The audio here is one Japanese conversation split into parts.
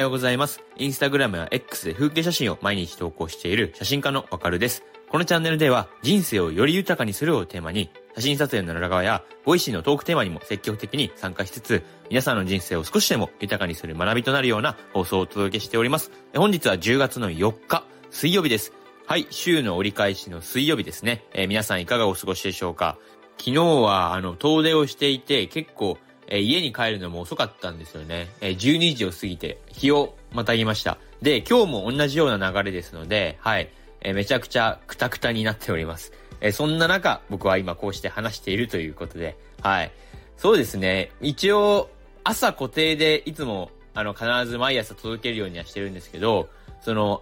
ようございます。インスタグラムや X で風景写真を毎日投稿している写真家のわかるです。このチャンネルでは人生をより豊かにするをテーマに写真撮影の裏側や Voicy のトークテーマにも積極的に参加しつつ皆さんの人生を少しでも豊かにする学びとなるような放送をお届けしております。本日は10月の4日水曜日です。はい、週の折り返しの水曜日ですね。えー、皆さんいかがお過ごしでしょうか？昨日はあの遠出をしていて結構え、家に帰るのも遅かったんですよね。えー、12時を過ぎて日をまたぎました。で、今日も同じような流れですので、はい、え、めちゃくちゃクタクタになっております。え、そんな中、僕は今こうして話しているということで、はい。そうですね。一応、朝固定でいつも、あの、必ず毎朝届けるようにはしてるんですけど、その、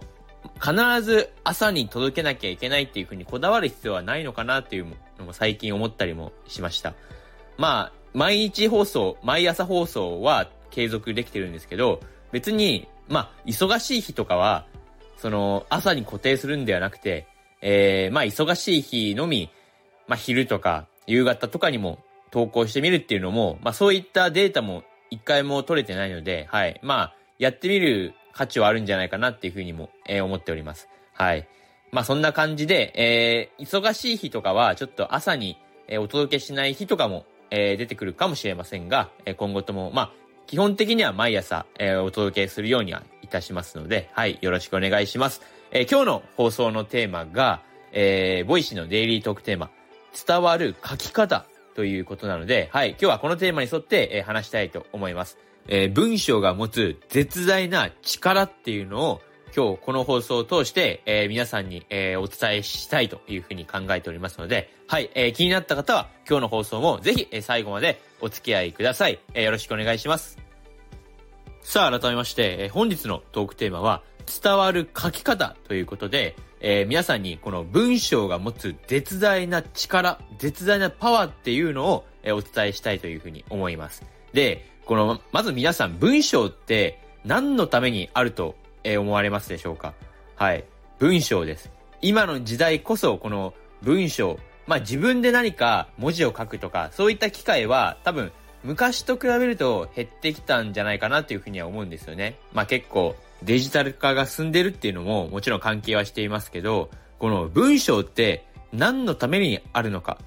必ず朝に届けなきゃいけないっていうふうにこだわる必要はないのかなっていうのも最近思ったりもしました。まあ、毎日放送、毎朝放送は継続できてるんですけど、別に、まあ、忙しい日とかは、その、朝に固定するんではなくて、えー、まあ、忙しい日のみ、まあ、昼とか、夕方とかにも投稿してみるっていうのも、まあ、そういったデータも一回も取れてないので、はい。まあ、やってみる価値はあるんじゃないかなっていうふうにも、えー、思っております。はい。まあ、そんな感じで、えー、忙しい日とかは、ちょっと朝に、えー、お届けしない日とかも、えー、出てくるかもしれませんが、え、今後とも、まあ、基本的には毎朝、えー、お届けするようにはいたしますので、はい、よろしくお願いします。え、今日の放送のテーマが、えー、 Voicy のデイリートークテーマ、伝わる書き方ということなので、はい、今日はこのテーマに沿って、えー、話したいと思います。えー、文章が持つ絶大な力っていうのを今日この放送を通して、えー、皆さんに、えー、お伝えしたいというふうに考えておりますので、はい、えー、気になった方は今日の放送もぜひ、え、最後までお付き合いください、え。よろしくお願いします。さあ、改めまして、え、本日のトークテーマは、伝わる書き方ということで、え、皆さんにこの文章が持つ絶大な力、絶大なパワーっていうのを、え、お伝えしたいというふうに思います。で、この、まず皆さん文章って何のためにあるとえー、思われますでしょうか？はい。文章です。今の時代こそこの文章、まあ自分で何か文字を書くとか、そういった機会は多分昔と比べると減ってきたんじゃないかなっていうふうには思うんですよね。まあ結構デジタル化が進んでるっていうのももちろん関係はしていますけど、この文章って何のためにあるのか？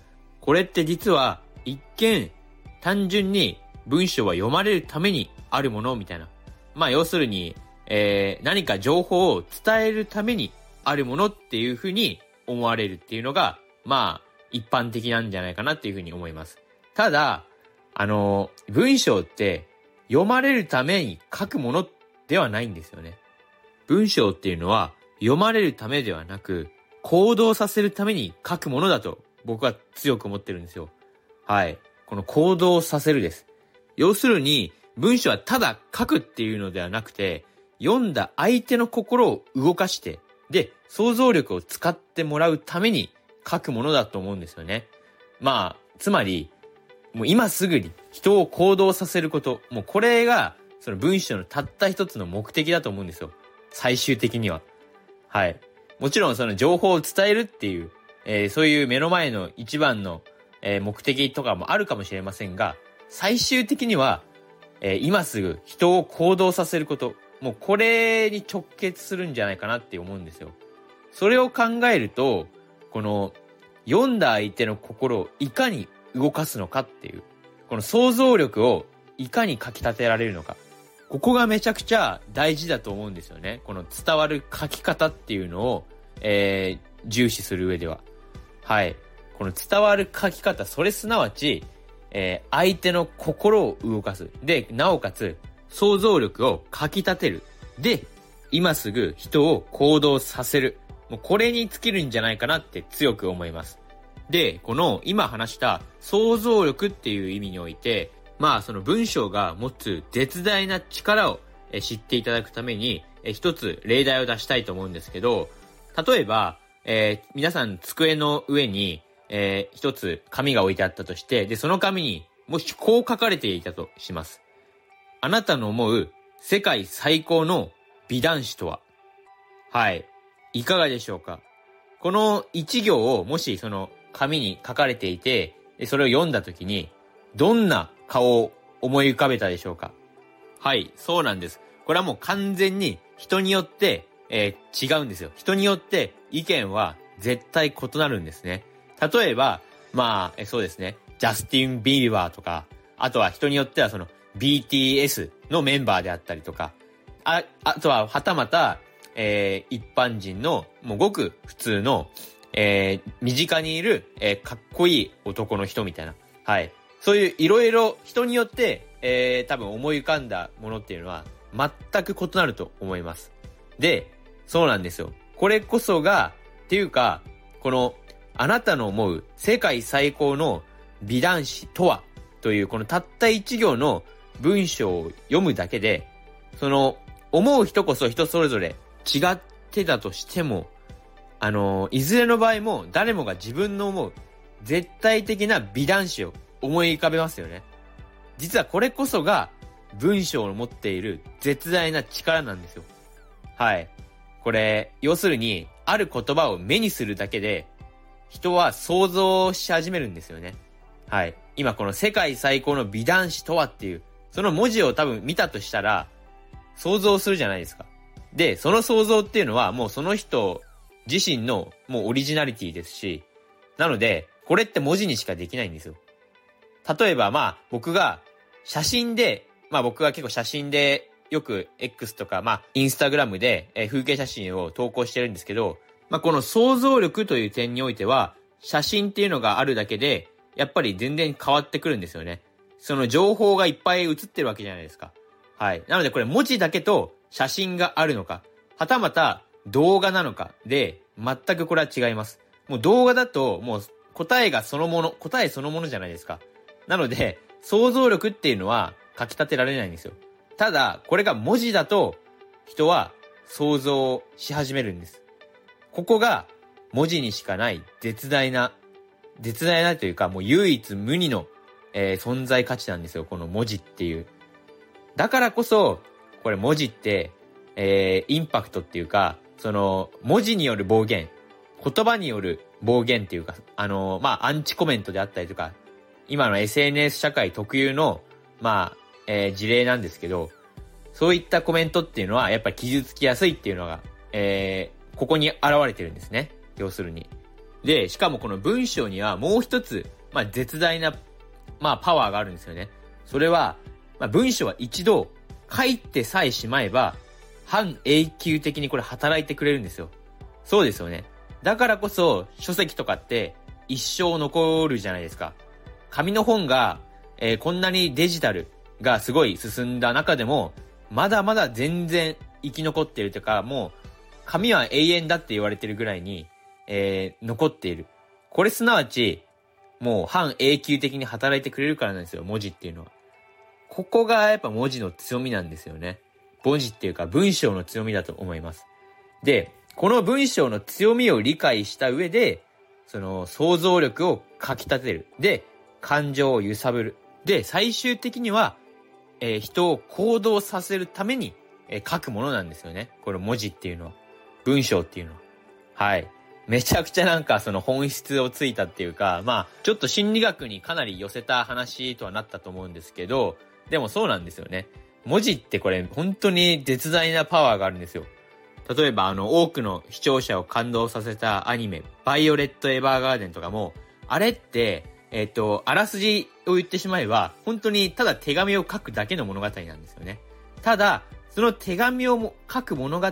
これって実は一見単純に文章は読まれるためにあるものみたいな。まあ要するにえー、何か情報を伝えるためにあるものっていうふうに思われるっていうのが、まあ、一般的なんじゃないかなっていうふうに思います。ただ、あの、文章って読まれるために書くものではないんですよね。文章っていうのは読まれるためではなく、行動させるために書くものだと僕は強く思ってるんですよ。はい。この行動させるです。要するに、文章はただ書くっていうのではなくて、読んだ相手の心を動かして、で、想像力を使ってもらうために書くものだと思うんですよね。まあ、つまり、もう今すぐに人を行動させること、もうこれが、その文章のたった一つの目的だと思うんですよ。最終的には。はい。もちろんその情報を伝えるっていう、えー、そういう目の前の一番の、えー、目的とかもあるかもしれませんが、最終的には、えー、今すぐ人を行動させること、もうこれに直結するんじゃないかなって思うんですよ。それを考えると、この読んだ相手の心をいかに動かすのかっていう、この想像力をいかにかき立てられるのか。ここがめちゃくちゃ大事だと思うんですよね。この伝わる書き方っていうのを、えー、重視する上では。はい。この伝わる書き方、それすなわち、えー、相手の心を動かす。で、なおかつ、想像力をかき立てる。で、今すぐ人を行動させる。もうこれに尽きるんじゃないかなって強く思います。で、この今話した想像力っていう意味において、まあその文章が持つ絶大な力を知っていただくために、一つ例題を出したいと思うんですけど、例えば、えー、皆さん机の上に、えー、一つ紙が置いてあったとして、で、その紙にもしこう書かれていたとします。あなたの思う世界最高の美男子とは？はい。いかがでしょうか？この一行をもしその紙に書かれていて、それを読んだ時に、どんな顔を思い浮かべたでしょうか？はい、そうなんです。これはもう完全に人によって、えー、違うんですよ。人によって意見は絶対異なるんですね。例えば、まあ、えそうですね。ジャスティン・ビーバーとか、あとは人によってはその BTS のメンバーであったりとか、あ、あとははたまた、えー、一般人の、もうごく普通の、えー、身近にいる、えー、かっこいい男の人みたいな。はい。そういういろいろ人によって、えー、多分思い浮かんだものっていうのは全く異なると思います。で、そうなんですよ。これこそが、っていうか、この、あなたの思う世界最高の美男子とはというこのたった一行の文章を読むだけで、その思う人こそ人それぞれ違ってたとしても、あの、いずれの場合も誰もが自分の思う絶対的な美男子を思い浮かべますよね。実はこれこそが文章の持っている絶大な力なんですよ。はい。これ、要するに、ある言葉を目にするだけで、人は想像し始めるんですよね。はい。今この世界最高の美男子とはっていう、その文字を多分見たとしたら、想像するじゃないですか。で、その想像っていうのはもうその人自身のもうオリジナリティですし、なので、これって文字にしかできないんですよ。例えばまあ僕が写真で、まあ僕は結構写真でよく X とかまあインスタグラムで風景写真を投稿してるんですけど、まあこの想像力という点においては写真っていうのがあるだけでやっぱり全然変わってくるんですよね。その情報がいっぱい映ってるわけじゃないですか。はい。なのでこれ文字だけと写真があるのか、はたまた動画なのかで、全くこれは違います。もう動画だと、もう答えがそのもの、答えそのものじゃないですか。なので、想像力っていうのは書き立てられないんですよ。ただ、これが文字だと、人は想像し始めるんです。ここが文字にしかない絶大な、絶大なというか、もう唯一無二の、えー、存在価値なんですよ。この文字っていう。だからこそ、これ文字って、えー、インパクトっていうか、その、文字による暴言、言葉による暴言っていうか、あのー、まあ、アンチコメントであったりとか、今の SNS 社会特有の、まあ、えー、事例なんですけど、そういったコメントっていうのは、やっぱり傷つきやすいっていうのが、えー、ここに現れてるんですね。要するに。で、しかもこの文章にはもう一つ、まあ、絶大な、まあ、パワーがあるんですよね。それは、まあ、文章は一度書いてさえしまえば、半永久的にこれ働いてくれるんですよ。そうですよね。だからこそ、書籍とかって一生残るじゃないですか。紙の本が、えー、こんなにデジタルがすごい進んだ中でも、まだまだ全然生き残ってるというか、もう、紙は永遠だって言われてるぐらいに、えー、残っている。これすなわち、もう半永久的に働いてくれるからなんですよ、文字っていうのは。ここがやっぱ文字の強みなんですよね。文字っていうか文章の強みだと思います。で、この文章の強みを理解した上で、その想像力をかき立てる。で、感情を揺さぶる。で、最終的には、えー、人を行動させるために、えー、書くものなんですよね。この文字っていうのは。文章っていうのは。はい。めちゃくちゃなんかその本質をついたっていうか、まあ、ちょっと心理学にかなり寄せた話とはなったと思うんですけど、でもそうなんですよね。文字ってこれ本当に絶大なパワーがあるんですよ。例えばあの多くの視聴者を感動させたアニメ、バイオレット・エヴァーガーデンとかも、あれって、えっ、ー、と、あらすじを言ってしまえば、本当にただ手紙を書くだけの物語なんですよね。ただ、その手紙を書く物語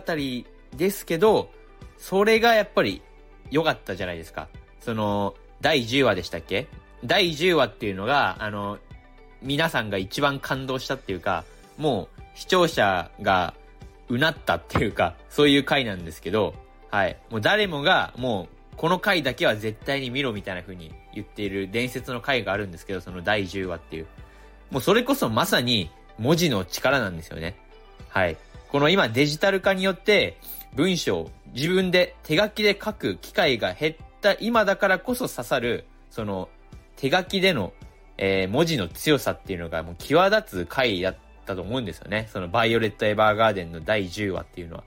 ですけど、それがやっぱり良かったじゃないですか。その、第10話でしたっけ？第10話っていうのが、あの、皆さんが一番感動したっていうか、もう視聴者がうなったっていうか、そういう回なんですけど、はい。もう誰もが、もう、この回だけは絶対に見ろみたいな風に言っている伝説の回があるんですけど、その第10話っていう。もうそれこそまさに文字の力なんですよね。はい。この今デジタル化によって文章、自分で手書きで書く機会が減った今だからこそ刺さる、その手書きでのえー、文字の強さっていうのがもう際立つ回だったと思うんですよね。そのバイオレット・エヴァーガーデンの第10話っていうのは。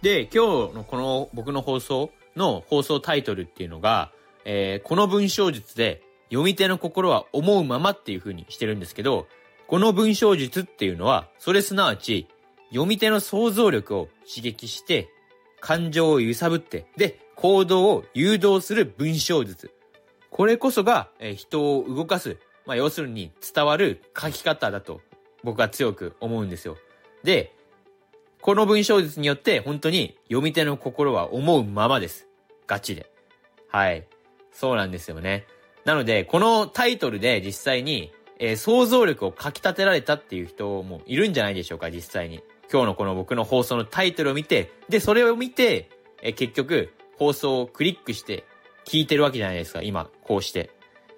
で、今日のこの僕の放送の放送タイトルっていうのが、えー、この文章術で読み手の心は思うままっていう風にしてるんですけど、この文章術っていうのは、それすなわち、読み手の想像力を刺激して、感情を揺さぶって、で、行動を誘導する文章術。これこそが、え人を動かす、まあ、要するに伝わる書き方だと僕は強く思うんですよ。で、この文章術によって本当に読み手の心は思うままです。ガチで。はい。そうなんですよね。なので、このタイトルで実際に、えー、想像力をかき立てられたっていう人もいるんじゃないでしょうか、実際に。今日のこの僕の放送のタイトルを見て、で、それを見て、え、結局、放送をクリックして聞いてるわけじゃないですか、今、こうして。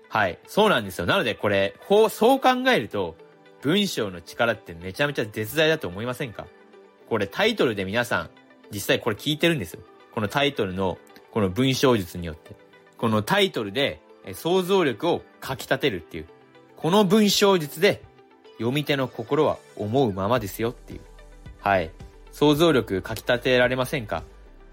はい。そうなんですよ。なのでこれ、こう、そう考えると、文章の力ってめちゃめちゃ絶大だと思いませんか？これタイトルで皆さん、実際これ聞いてるんですよ。このタイトルの、この文章術によって。このタイトルで、想像力をかき立てるっていう。この文章術で、読み手の心は思うままですよっていう。はい。想像力かき立てられませんか？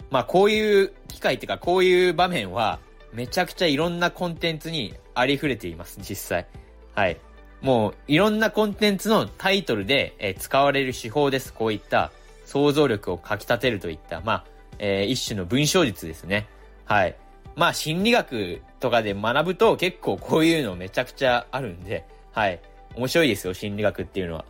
まあこういう機会っていうかこういう場面はめちゃくちゃいろんなコンテンツにありふれています、実際。はい。もういろんなコンテンツのタイトルで、え使われる手法です。こういった想像力をかき立てるといった、まあ、えー、一種の文章術ですね。はい。まあ心理学とかで学ぶと結構こういうのめちゃくちゃあるんで、はい。面白いですよ、心理学っていうのは。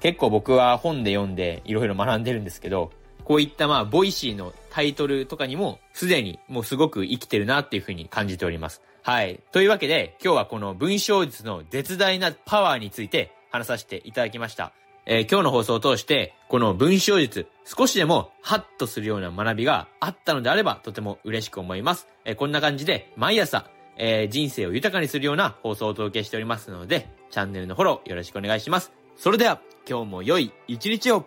結構僕は本で読んでいろいろ学んでるんですけど、こういったまあ、 Voicy のタイトルとかにも、すでにもうすごく生きてるなっていうふうに感じております。はい。というわけで、今日はこの文章術の絶大なパワーについて話させていただきました。えー、今日の放送を通して、この文章術、少しでもハッとするような学びがあったのであれば、とても嬉しく思います。えー、こんな感じで、毎朝、えー、人生を豊かにするような放送をお届けしておりますので、チャンネルのフォローよろしくお願いします。それでは、今日も良い一日を。